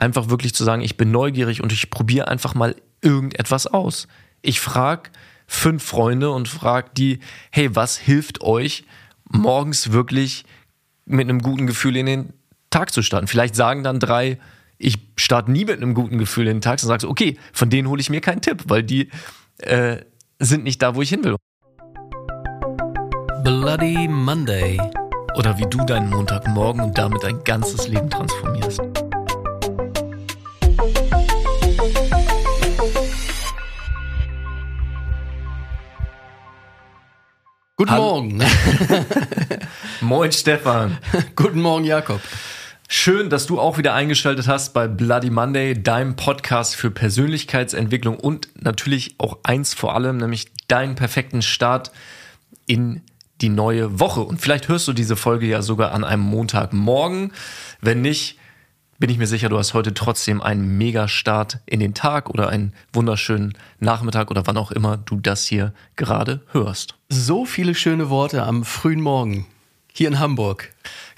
einfach wirklich zu sagen, ich bin neugierig und ich probiere einfach mal irgendetwas aus. Ich frage fünf Freunde und frage die, hey, was hilft euch morgens wirklich mit einem guten Gefühl in den Tag zu starten? Vielleicht sagen dann drei, ich starte nie mit einem guten Gefühl in den Tag und sagst, okay, von denen hole ich mir keinen Tipp, weil die äh, sind nicht da, wo ich hin will. Bloody Monday. Oder wie du deinen Montagmorgen und damit dein ganzes Leben transformierst. Guten Hallo. Morgen. Moin Stefan. Guten Morgen Jakob. Schön, dass du auch wieder eingeschaltet hast bei Bloody Monday, deinem Podcast für Persönlichkeitsentwicklung und natürlich auch eins vor allem, nämlich deinen perfekten Start in die neue Woche. Und vielleicht hörst du diese Folge ja sogar an einem Montagmorgen. Wenn nicht, bin ich mir sicher, du hast heute trotzdem einen Mega-Start in den Tag oder einen wunderschönen Nachmittag oder wann auch immer du das hier gerade hörst. So viele schöne Worte am frühen Morgen hier in Hamburg.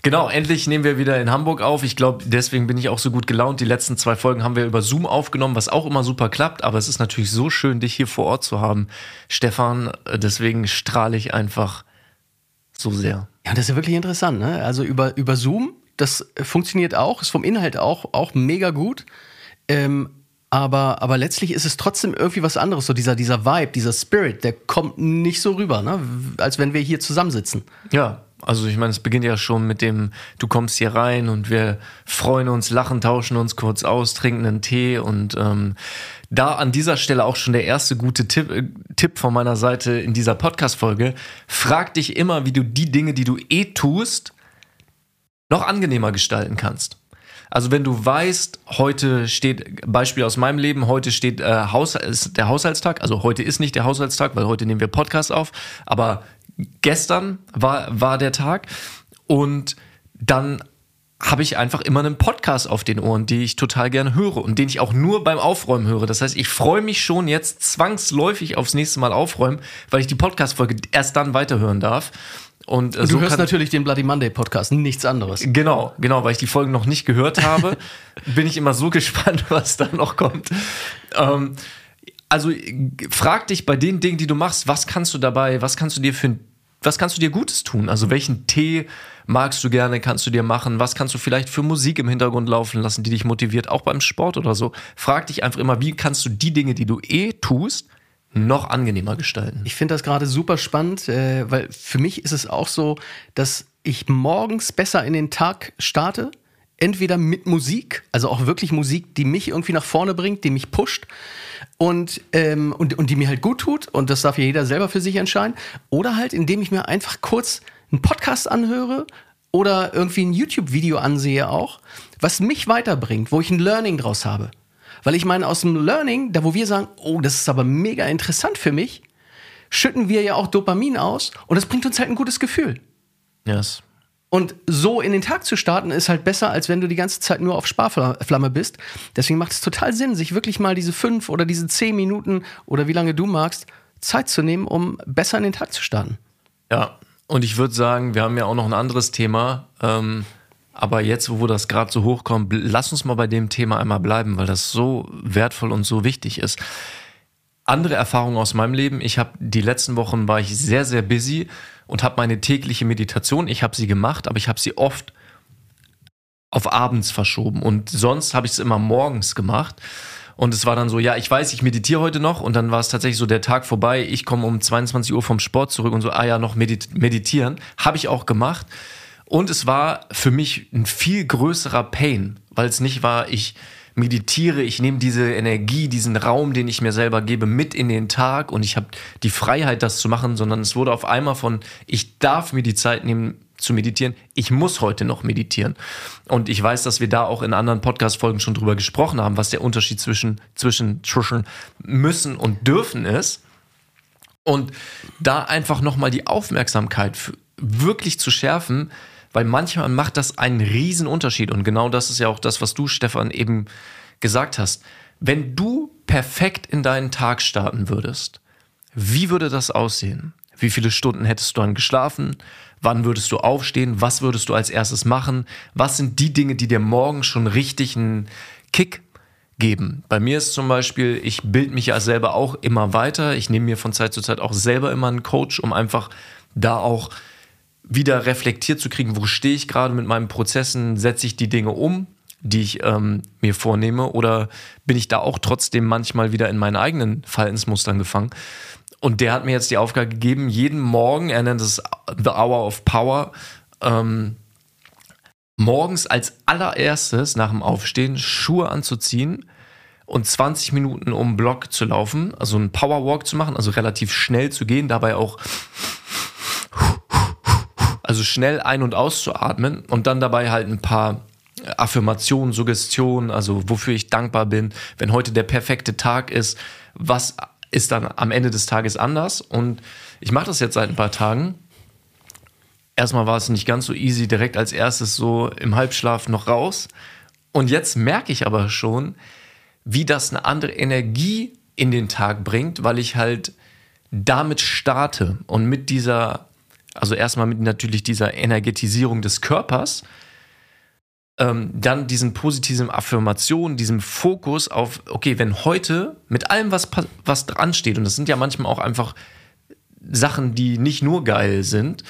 Genau, endlich nehmen wir wieder in Hamburg auf. Ich glaube, deswegen bin ich auch so gut gelaunt. Die letzten zwei Folgen haben wir über Zoom aufgenommen, was auch immer super klappt. Aber es ist natürlich so schön, dich hier vor Ort zu haben, Stefan. Deswegen strahle ich einfach so sehr. Ja, das ist ja wirklich interessant. Ne? Also über, über Zoom das funktioniert auch, ist vom Inhalt auch, auch mega gut. Ähm, aber, aber letztlich ist es trotzdem irgendwie was anderes. So dieser, dieser Vibe, dieser Spirit, der kommt nicht so rüber, ne? als wenn wir hier zusammensitzen. Ja, also ich meine, es beginnt ja schon mit dem, du kommst hier rein und wir freuen uns, lachen, tauschen uns kurz aus, trinken einen Tee und ähm, da an dieser Stelle auch schon der erste gute Tipp, äh, Tipp von meiner Seite in dieser Podcast-Folge. Frag dich immer, wie du die Dinge, die du eh tust, noch angenehmer gestalten kannst. Also wenn du weißt, heute steht, Beispiel aus meinem Leben, heute steht äh, Haus, ist der Haushaltstag, also heute ist nicht der Haushaltstag, weil heute nehmen wir Podcast auf, aber gestern war, war der Tag und dann habe ich einfach immer einen Podcast auf den Ohren, den ich total gerne höre und den ich auch nur beim Aufräumen höre. Das heißt, ich freue mich schon jetzt zwangsläufig aufs nächste Mal aufräumen, weil ich die Podcast-Folge erst dann weiterhören darf. Und, äh, du so hörst natürlich den Bloody Monday Podcast, nichts anderes. Genau, genau, weil ich die Folgen noch nicht gehört habe, bin ich immer so gespannt, was da noch kommt. Ähm, also frag dich bei den Dingen, die du machst, was kannst du dabei, was kannst du dir für was kannst du dir Gutes tun? Also welchen Tee magst du gerne, kannst du dir machen? Was kannst du vielleicht für Musik im Hintergrund laufen lassen, die dich motiviert, auch beim Sport oder so? Frag dich einfach immer, wie kannst du die Dinge, die du eh tust, noch angenehmer gestalten. Ich finde das gerade super spannend, äh, weil für mich ist es auch so, dass ich morgens besser in den Tag starte. Entweder mit Musik, also auch wirklich Musik, die mich irgendwie nach vorne bringt, die mich pusht und, ähm, und, und die mir halt gut tut. Und das darf ja jeder selber für sich entscheiden. Oder halt, indem ich mir einfach kurz einen Podcast anhöre oder irgendwie ein YouTube-Video ansehe auch, was mich weiterbringt, wo ich ein Learning draus habe. Weil ich meine, aus dem Learning, da wo wir sagen, oh, das ist aber mega interessant für mich, schütten wir ja auch Dopamin aus und das bringt uns halt ein gutes Gefühl. Yes. Und so in den Tag zu starten, ist halt besser, als wenn du die ganze Zeit nur auf Sparflamme bist. Deswegen macht es total Sinn, sich wirklich mal diese fünf oder diese zehn Minuten oder wie lange du magst, Zeit zu nehmen, um besser in den Tag zu starten. Ja, und ich würde sagen, wir haben ja auch noch ein anderes Thema. Ähm aber jetzt, wo das gerade so hochkommt, lass uns mal bei dem Thema einmal bleiben, weil das so wertvoll und so wichtig ist. Andere Erfahrungen aus meinem Leben. Ich habe die letzten Wochen war ich sehr, sehr busy und habe meine tägliche Meditation, ich habe sie gemacht, aber ich habe sie oft auf abends verschoben. Und sonst habe ich es immer morgens gemacht. Und es war dann so, ja, ich weiß, ich meditiere heute noch. Und dann war es tatsächlich so der Tag vorbei. Ich komme um 22 Uhr vom Sport zurück und so, ah ja, noch meditieren. Habe ich auch gemacht. Und es war für mich ein viel größerer Pain, weil es nicht war, ich meditiere, ich nehme diese Energie, diesen Raum, den ich mir selber gebe, mit in den Tag und ich habe die Freiheit, das zu machen, sondern es wurde auf einmal von, ich darf mir die Zeit nehmen zu meditieren, ich muss heute noch meditieren. Und ich weiß, dass wir da auch in anderen Podcast-Folgen schon drüber gesprochen haben, was der Unterschied zwischen, zwischen, zwischen müssen und dürfen ist. Und da einfach nochmal die Aufmerksamkeit wirklich zu schärfen, weil manchmal macht das einen riesen Unterschied und genau das ist ja auch das, was du, Stefan, eben gesagt hast. Wenn du perfekt in deinen Tag starten würdest, wie würde das aussehen? Wie viele Stunden hättest du dann geschlafen? Wann würdest du aufstehen? Was würdest du als erstes machen? Was sind die Dinge, die dir morgen schon richtig einen Kick geben. Bei mir ist zum Beispiel, ich bilde mich ja selber auch immer weiter. Ich nehme mir von Zeit zu Zeit auch selber immer einen Coach, um einfach da auch wieder reflektiert zu kriegen, wo stehe ich gerade mit meinen Prozessen, setze ich die Dinge um, die ich ähm, mir vornehme, oder bin ich da auch trotzdem manchmal wieder in meinen eigenen Verhaltensmustern gefangen? Und der hat mir jetzt die Aufgabe gegeben, jeden Morgen, er nennt es The Hour of Power, ähm, morgens als allererstes nach dem Aufstehen Schuhe anzuziehen und 20 Minuten um Block zu laufen, also einen Powerwalk zu machen, also relativ schnell zu gehen, dabei auch also schnell ein- und auszuatmen und dann dabei halt ein paar Affirmationen, Suggestionen, also wofür ich dankbar bin, wenn heute der perfekte Tag ist, was ist dann am Ende des Tages anders und ich mache das jetzt seit ein paar Tagen erstmal war es nicht ganz so easy, direkt als erstes so im Halbschlaf noch raus. Und jetzt merke ich aber schon, wie das eine andere Energie in den Tag bringt, weil ich halt damit starte und mit dieser, also erstmal mit natürlich dieser Energetisierung des Körpers, ähm, dann diesen positiven Affirmationen, diesem Fokus auf, okay, wenn heute mit allem, was, was dran steht, und das sind ja manchmal auch einfach Sachen, die nicht nur geil sind,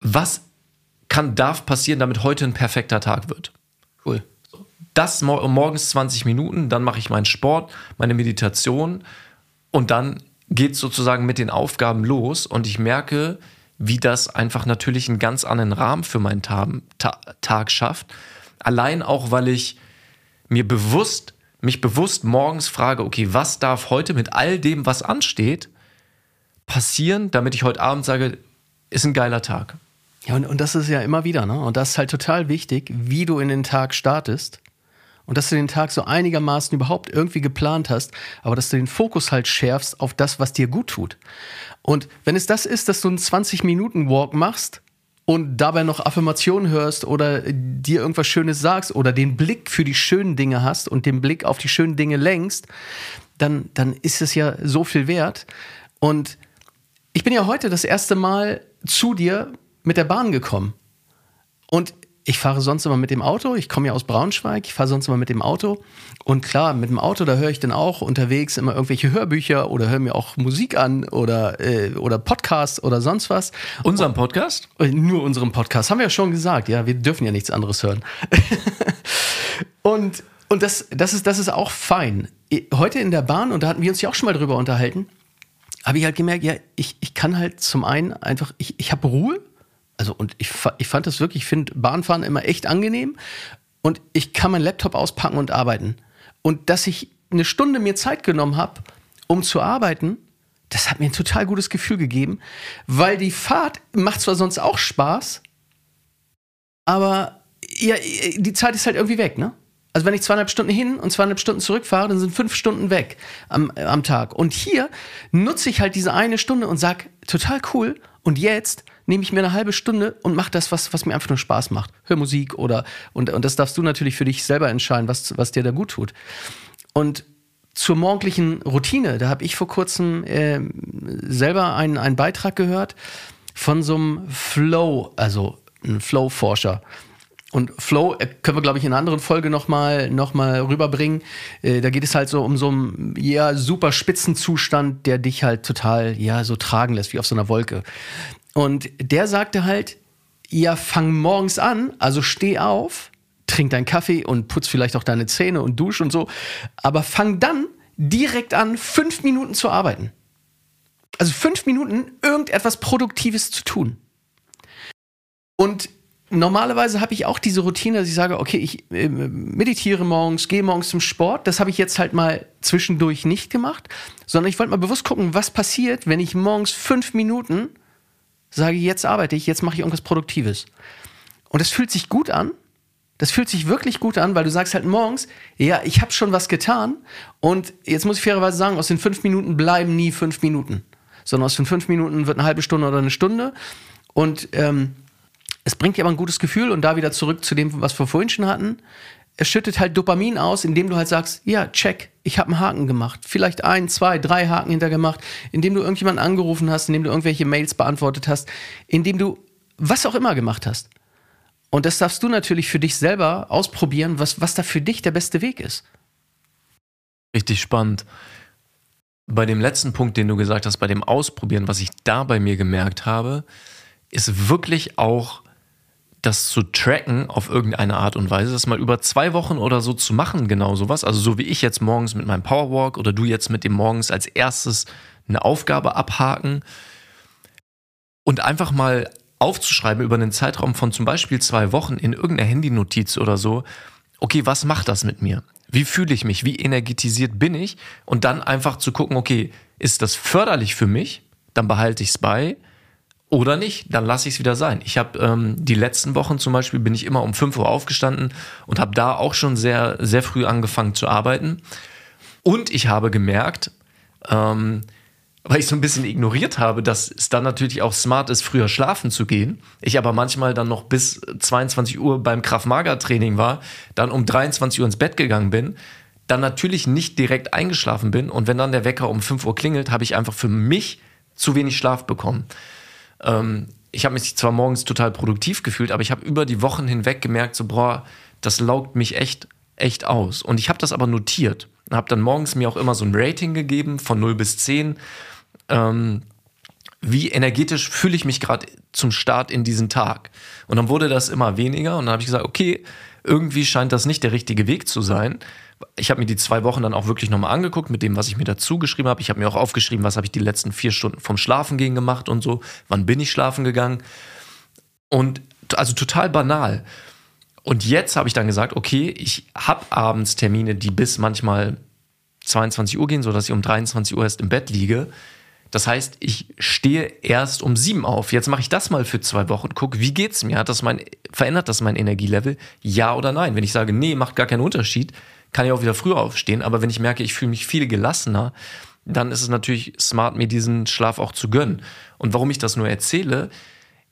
was kann, darf passieren, damit heute ein perfekter Tag wird. Cool. Das morgens 20 Minuten, dann mache ich meinen Sport, meine Meditation und dann geht sozusagen mit den Aufgaben los und ich merke, wie das einfach natürlich einen ganz anderen Rahmen für meinen Tag, Tag schafft. Allein auch, weil ich mir bewusst, mich bewusst morgens frage, okay, was darf heute mit all dem, was ansteht, passieren, damit ich heute Abend sage, ist ein geiler Tag. Ja, und, und das ist ja immer wieder, ne? Und das ist halt total wichtig, wie du in den Tag startest. Und dass du den Tag so einigermaßen überhaupt irgendwie geplant hast, aber dass du den Fokus halt schärfst auf das, was dir gut tut. Und wenn es das ist, dass du einen 20-Minuten-Walk machst und dabei noch Affirmationen hörst oder dir irgendwas Schönes sagst oder den Blick für die schönen Dinge hast und den Blick auf die schönen Dinge lenkst, dann, dann ist es ja so viel wert. Und ich bin ja heute das erste Mal zu dir mit der Bahn gekommen. Und ich fahre sonst immer mit dem Auto. Ich komme ja aus Braunschweig. Ich fahre sonst immer mit dem Auto. Und klar, mit dem Auto, da höre ich dann auch unterwegs immer irgendwelche Hörbücher oder höre mir auch Musik an oder, äh, oder Podcasts oder sonst was. Unseren Podcast? Und, nur unseren Podcast. Haben wir ja schon gesagt. Ja, wir dürfen ja nichts anderes hören. und und das, das, ist, das ist auch fein. Heute in der Bahn, und da hatten wir uns ja auch schon mal drüber unterhalten, habe ich halt gemerkt, ja, ich, ich kann halt zum einen einfach, ich, ich habe Ruhe also und ich, ich fand das wirklich, ich finde Bahnfahren immer echt angenehm und ich kann meinen Laptop auspacken und arbeiten. Und dass ich eine Stunde mir Zeit genommen habe, um zu arbeiten, das hat mir ein total gutes Gefühl gegeben, weil die Fahrt macht zwar sonst auch Spaß, aber ja, die Zeit ist halt irgendwie weg, ne? Also wenn ich zweieinhalb Stunden hin und zweieinhalb Stunden zurückfahre, dann sind fünf Stunden weg am, am Tag. Und hier nutze ich halt diese eine Stunde und sag, total cool. Und jetzt nehme ich mir eine halbe Stunde und mache das, was, was mir einfach nur Spaß macht. Hör Musik oder, und, und das darfst du natürlich für dich selber entscheiden, was, was dir da gut tut. Und zur morgendlichen Routine, da habe ich vor kurzem äh, selber einen, einen Beitrag gehört von so einem Flow, also ein Flow-Forscher. Und Flow äh, können wir, glaube ich, in einer anderen Folge nochmal noch mal rüberbringen. Äh, da geht es halt so um so einen ja, super Spitzenzustand, der dich halt total ja, so tragen lässt, wie auf so einer Wolke. Und der sagte halt, ja, fang morgens an, also steh auf, trink deinen Kaffee und putz vielleicht auch deine Zähne und dusch und so, aber fang dann direkt an, fünf Minuten zu arbeiten. Also fünf Minuten irgendetwas Produktives zu tun. Und normalerweise habe ich auch diese Routine, dass ich sage, okay, ich äh, meditiere morgens, gehe morgens zum Sport. Das habe ich jetzt halt mal zwischendurch nicht gemacht, sondern ich wollte mal bewusst gucken, was passiert, wenn ich morgens fünf Minuten sage, jetzt arbeite ich, jetzt mache ich irgendwas Produktives. Und das fühlt sich gut an. Das fühlt sich wirklich gut an, weil du sagst halt morgens, ja, ich habe schon was getan. Und jetzt muss ich fairerweise sagen, aus den fünf Minuten bleiben nie fünf Minuten. Sondern aus den fünf Minuten wird eine halbe Stunde oder eine Stunde. Und ähm, es bringt dir aber ein gutes Gefühl. Und da wieder zurück zu dem, was wir vorhin schon hatten. Es schüttet halt Dopamin aus, indem du halt sagst, ja, check, ich habe einen Haken gemacht. Vielleicht ein, zwei, drei Haken hintergemacht, indem du irgendjemanden angerufen hast, indem du irgendwelche Mails beantwortet hast, indem du was auch immer gemacht hast. Und das darfst du natürlich für dich selber ausprobieren, was, was da für dich der beste Weg ist. Richtig spannend. Bei dem letzten Punkt, den du gesagt hast, bei dem Ausprobieren, was ich da bei mir gemerkt habe, ist wirklich auch das zu tracken auf irgendeine Art und Weise, das mal über zwei Wochen oder so zu machen, genau sowas. Also so wie ich jetzt morgens mit meinem Powerwalk oder du jetzt mit dem morgens als erstes eine Aufgabe abhaken und einfach mal aufzuschreiben über einen Zeitraum von zum Beispiel zwei Wochen in irgendeiner Handynotiz oder so, okay, was macht das mit mir? Wie fühle ich mich? Wie energetisiert bin ich? Und dann einfach zu gucken, okay, ist das förderlich für mich? Dann behalte ich es bei. Oder nicht, dann lasse ich es wieder sein. Ich habe ähm, die letzten Wochen zum Beispiel bin ich immer um 5 Uhr aufgestanden und habe da auch schon sehr, sehr früh angefangen zu arbeiten. Und ich habe gemerkt, ähm, weil ich so ein bisschen ignoriert habe, dass es dann natürlich auch smart ist, früher schlafen zu gehen. Ich aber manchmal dann noch bis 22 Uhr beim Kraft-Mager-Training war, dann um 23 Uhr ins Bett gegangen bin, dann natürlich nicht direkt eingeschlafen bin und wenn dann der Wecker um 5 Uhr klingelt, habe ich einfach für mich zu wenig Schlaf bekommen. Ähm, ich habe mich zwar morgens total produktiv gefühlt, aber ich habe über die Wochen hinweg gemerkt, so, boah, das laugt mich echt, echt aus. Und ich habe das aber notiert. Habe dann morgens mir auch immer so ein Rating gegeben von 0 bis 10 ähm, wie energetisch fühle ich mich gerade zum Start in diesen Tag. Und dann wurde das immer weniger und dann habe ich gesagt, okay, irgendwie scheint das nicht der richtige Weg zu sein. Ich habe mir die zwei Wochen dann auch wirklich nochmal angeguckt mit dem, was ich mir dazu geschrieben habe. Ich habe mir auch aufgeschrieben, was habe ich die letzten vier Stunden vom Schlafen gehen gemacht und so. Wann bin ich schlafen gegangen? Und also total banal. Und jetzt habe ich dann gesagt, okay, ich habe abends Termine, die bis manchmal 22 Uhr gehen, sodass ich um 23 Uhr erst im Bett liege. Das heißt, ich stehe erst um sieben auf. Jetzt mache ich das mal für zwei Wochen. Guck, wie geht's mir? Hat das mein, verändert das mein Energielevel? Ja oder nein? Wenn ich sage, nee, macht gar keinen Unterschied, kann ich auch wieder früher aufstehen. Aber wenn ich merke, ich fühle mich viel gelassener, dann ist es natürlich smart, mir diesen Schlaf auch zu gönnen. Und warum ich das nur erzähle,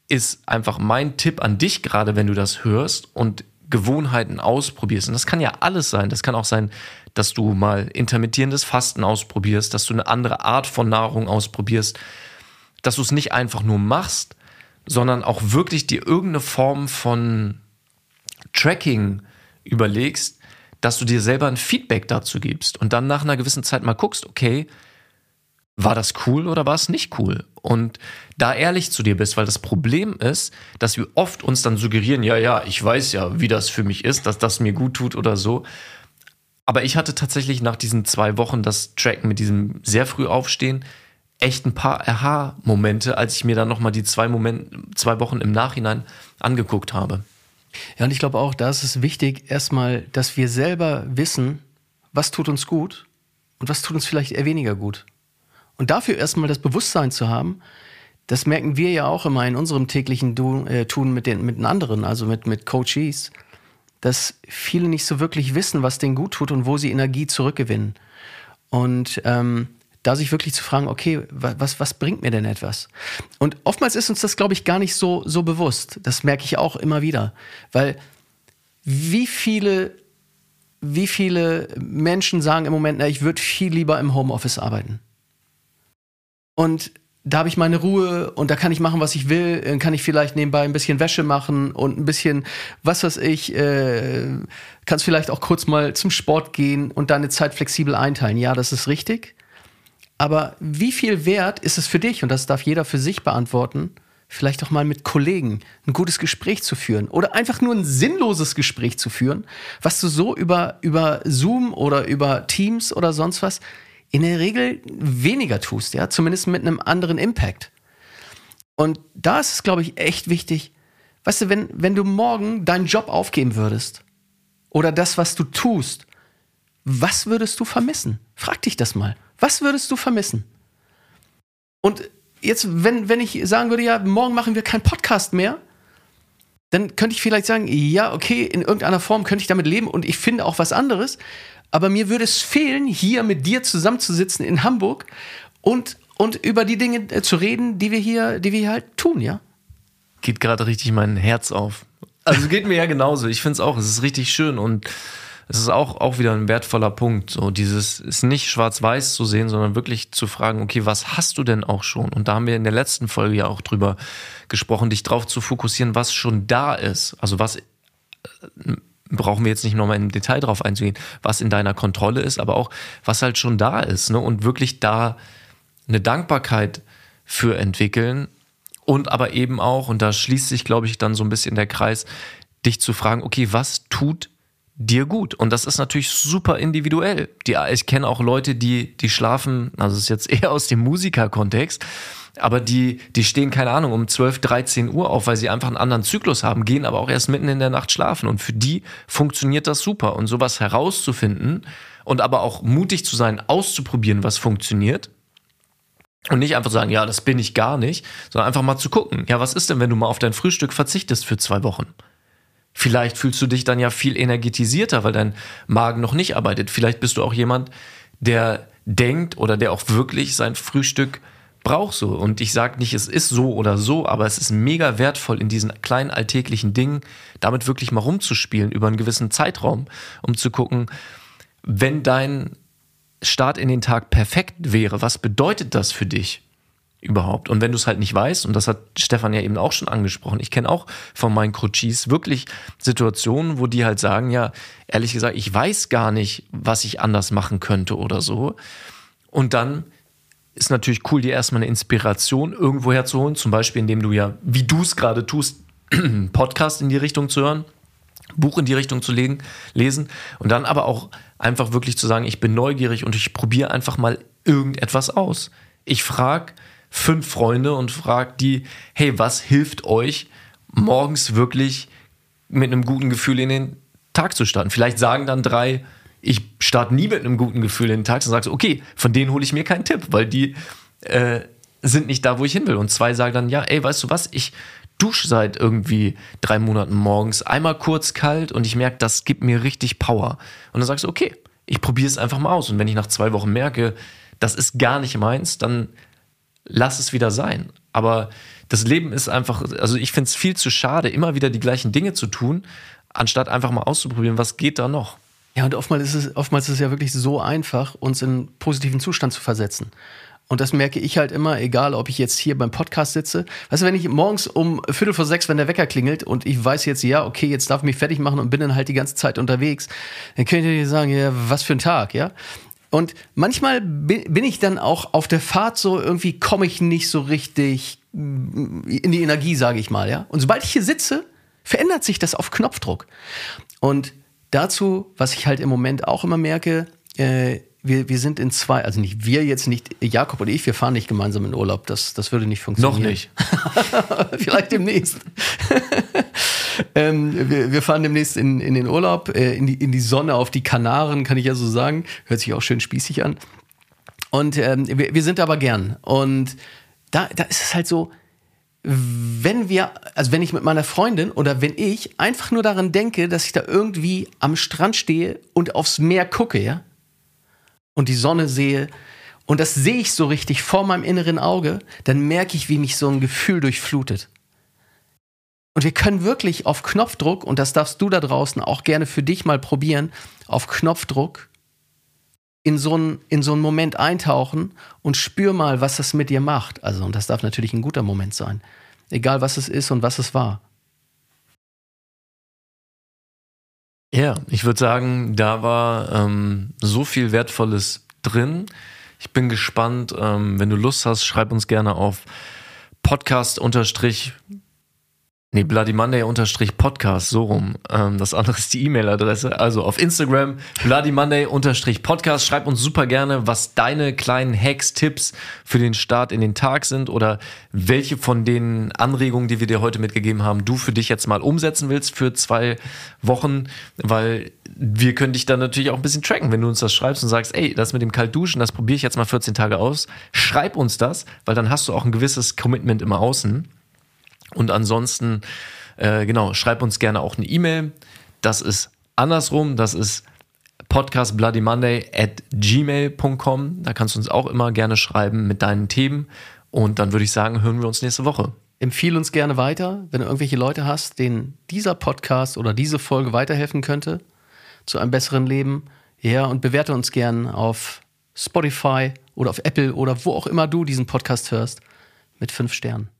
ist einfach mein Tipp an dich, gerade wenn du das hörst und Gewohnheiten ausprobierst. Und das kann ja alles sein. Das kann auch sein, dass du mal intermittierendes Fasten ausprobierst, dass du eine andere Art von Nahrung ausprobierst, dass du es nicht einfach nur machst, sondern auch wirklich dir irgendeine Form von Tracking überlegst, dass du dir selber ein Feedback dazu gibst und dann nach einer gewissen Zeit mal guckst, okay, war das cool oder war es nicht cool? Und da ehrlich zu dir bist, weil das Problem ist, dass wir oft uns dann suggerieren, ja, ja, ich weiß ja, wie das für mich ist, dass das mir gut tut oder so. Aber ich hatte tatsächlich nach diesen zwei Wochen das Tracken mit diesem sehr früh aufstehen echt ein paar Aha-Momente, als ich mir dann nochmal die zwei, Moment, zwei Wochen im Nachhinein angeguckt habe. Ja, und ich glaube auch, da ist es wichtig, erstmal, dass wir selber wissen, was tut uns gut und was tut uns vielleicht eher weniger gut. Und dafür erstmal das Bewusstsein zu haben, das merken wir ja auch immer in unserem täglichen du äh, Tun mit den, mit den anderen, also mit, mit Coaches, dass viele nicht so wirklich wissen, was denen gut tut und wo sie Energie zurückgewinnen. Und ähm, da sich wirklich zu fragen, okay, was, was bringt mir denn etwas? Und oftmals ist uns das, glaube ich, gar nicht so, so bewusst. Das merke ich auch immer wieder. Weil wie viele, wie viele Menschen sagen im Moment, na, ich würde viel lieber im Homeoffice arbeiten und da habe ich meine Ruhe und da kann ich machen, was ich will. Dann kann ich vielleicht nebenbei ein bisschen Wäsche machen und ein bisschen, was weiß ich, äh, kannst vielleicht auch kurz mal zum Sport gehen und deine Zeit flexibel einteilen. Ja, das ist richtig. Aber wie viel wert ist es für dich, und das darf jeder für sich beantworten, vielleicht auch mal mit Kollegen ein gutes Gespräch zu führen oder einfach nur ein sinnloses Gespräch zu führen, was du so über, über Zoom oder über Teams oder sonst was in der Regel weniger tust, ja, zumindest mit einem anderen Impact. Und da ist es, glaube ich, echt wichtig, weißt du, wenn, wenn du morgen deinen Job aufgeben würdest oder das, was du tust, was würdest du vermissen? Frag dich das mal. Was würdest du vermissen? Und jetzt, wenn, wenn ich sagen würde, ja, morgen machen wir keinen Podcast mehr, dann könnte ich vielleicht sagen, ja, okay, in irgendeiner Form könnte ich damit leben und ich finde auch was anderes. Aber mir würde es fehlen, hier mit dir zusammenzusitzen in Hamburg und, und über die Dinge äh, zu reden, die wir hier, die wir hier halt tun, ja? Geht gerade richtig mein Herz auf. Also geht mir ja genauso. Ich finde es auch, es ist richtig schön und es ist auch, auch wieder ein wertvoller Punkt. So dieses ist nicht schwarz-weiß zu sehen, sondern wirklich zu fragen, okay, was hast du denn auch schon? Und da haben wir in der letzten Folge ja auch drüber gesprochen, dich drauf zu fokussieren, was schon da ist. Also was äh, brauchen wir jetzt nicht nochmal im Detail drauf einzugehen, was in deiner Kontrolle ist, aber auch was halt schon da ist, ne? Und wirklich da eine Dankbarkeit für entwickeln und aber eben auch, und da schließt sich, glaube ich, dann so ein bisschen der Kreis, dich zu fragen, okay, was tut dir gut. Und das ist natürlich super individuell. Die, ich kenne auch Leute, die, die schlafen, also ist jetzt eher aus dem Musikerkontext, aber die, die stehen, keine Ahnung, um 12, 13 Uhr auf, weil sie einfach einen anderen Zyklus haben, gehen aber auch erst mitten in der Nacht schlafen. Und für die funktioniert das super. Und sowas herauszufinden und aber auch mutig zu sein, auszuprobieren, was funktioniert. Und nicht einfach sagen, ja, das bin ich gar nicht, sondern einfach mal zu gucken, ja, was ist denn, wenn du mal auf dein Frühstück verzichtest für zwei Wochen? Vielleicht fühlst du dich dann ja viel energetisierter, weil dein Magen noch nicht arbeitet. Vielleicht bist du auch jemand, der denkt oder der auch wirklich sein Frühstück braucht so. Und ich sage nicht, es ist so oder so, aber es ist mega wertvoll in diesen kleinen alltäglichen Dingen, damit wirklich mal rumzuspielen über einen gewissen Zeitraum, um zu gucken, wenn dein Start in den Tag perfekt wäre, was bedeutet das für dich? Überhaupt. Und wenn du es halt nicht weißt, und das hat Stefan ja eben auch schon angesprochen, ich kenne auch von meinen Coaches wirklich Situationen, wo die halt sagen, ja, ehrlich gesagt, ich weiß gar nicht, was ich anders machen könnte oder so. Und dann ist natürlich cool, dir erstmal eine Inspiration irgendwo herzuholen, zum Beispiel indem du ja, wie du es gerade tust, Podcast in die Richtung zu hören, Buch in die Richtung zu legen, lesen und dann aber auch einfach wirklich zu sagen, ich bin neugierig und ich probiere einfach mal irgendetwas aus. Ich frage fünf Freunde und fragt die, hey, was hilft euch morgens wirklich mit einem guten Gefühl in den Tag zu starten? Vielleicht sagen dann drei, ich starte nie mit einem guten Gefühl in den Tag, dann sagst okay, von denen hole ich mir keinen Tipp, weil die äh, sind nicht da, wo ich hin will. Und zwei sagen dann, ja, ey, weißt du was, ich dusche seit irgendwie drei Monaten morgens einmal kurz kalt und ich merke, das gibt mir richtig Power. Und dann sagst du, okay, ich probiere es einfach mal aus. Und wenn ich nach zwei Wochen merke, das ist gar nicht meins, dann lass es wieder sein. Aber das Leben ist einfach, also ich finde es viel zu schade, immer wieder die gleichen Dinge zu tun, anstatt einfach mal auszuprobieren, was geht da noch. Ja, und oftmals ist es, oftmals ist es ja wirklich so einfach, uns in positiven Zustand zu versetzen. Und das merke ich halt immer, egal ob ich jetzt hier beim Podcast sitze. Weißt du, wenn ich morgens um Viertel vor sechs, wenn der Wecker klingelt und ich weiß jetzt, ja, okay, jetzt darf ich mich fertig machen und bin dann halt die ganze Zeit unterwegs, dann könnt ihr sagen, ja, was für ein Tag, ja. Und manchmal bin ich dann auch auf der Fahrt so, irgendwie komme ich nicht so richtig in die Energie, sage ich mal, ja. Und sobald ich hier sitze, verändert sich das auf Knopfdruck. Und dazu, was ich halt im Moment auch immer merke, äh, wir, wir sind in zwei, also nicht wir jetzt nicht, Jakob und ich, wir fahren nicht gemeinsam in Urlaub. Das, das würde nicht funktionieren. Noch nicht. Vielleicht demnächst. ähm, wir, wir, fahren demnächst in, in den Urlaub, äh, in, die, in die Sonne auf die Kanaren, kann ich ja so sagen. Hört sich auch schön spießig an. Und ähm, wir, wir sind aber gern. Und da, da ist es halt so, wenn wir, also wenn ich mit meiner Freundin oder wenn ich einfach nur daran denke, dass ich da irgendwie am Strand stehe und aufs Meer gucke, ja, und die Sonne sehe und das sehe ich so richtig vor meinem inneren Auge, dann merke ich, wie mich so ein Gefühl durchflutet. Und wir können wirklich auf Knopfdruck, und das darfst du da draußen auch gerne für dich mal probieren, auf Knopfdruck in so einen, in so einen Moment eintauchen und spür mal, was das mit dir macht. Also, und das darf natürlich ein guter Moment sein. Egal, was es ist und was es war. Ja, ich würde sagen, da war ähm, so viel Wertvolles drin. Ich bin gespannt. Ähm, wenn du Lust hast, schreib uns gerne auf Podcast Nee, Bloody Monday unterstrich Podcast, so rum. Ähm, das andere ist die E-Mail-Adresse. Also auf Instagram, Bloody Monday unterstrich Podcast. Schreib uns super gerne, was deine kleinen Hacks, Tipps für den Start in den Tag sind oder welche von den Anregungen, die wir dir heute mitgegeben haben, du für dich jetzt mal umsetzen willst für zwei Wochen, weil wir können dich dann natürlich auch ein bisschen tracken, wenn du uns das schreibst und sagst, ey, das mit dem Kaltduschen, das probiere ich jetzt mal 14 Tage aus. Schreib uns das, weil dann hast du auch ein gewisses Commitment immer außen. Und ansonsten, äh, genau, schreib uns gerne auch eine E-Mail. Das ist andersrum, das ist podcastbloodymonday at gmail.com. Da kannst du uns auch immer gerne schreiben mit deinen Themen. Und dann würde ich sagen, hören wir uns nächste Woche. Empfehle uns gerne weiter, wenn du irgendwelche Leute hast, denen dieser Podcast oder diese Folge weiterhelfen könnte. zu einem besseren Leben. Ja, und bewerte uns gern auf Spotify oder auf Apple oder wo auch immer du diesen Podcast hörst mit fünf Sternen.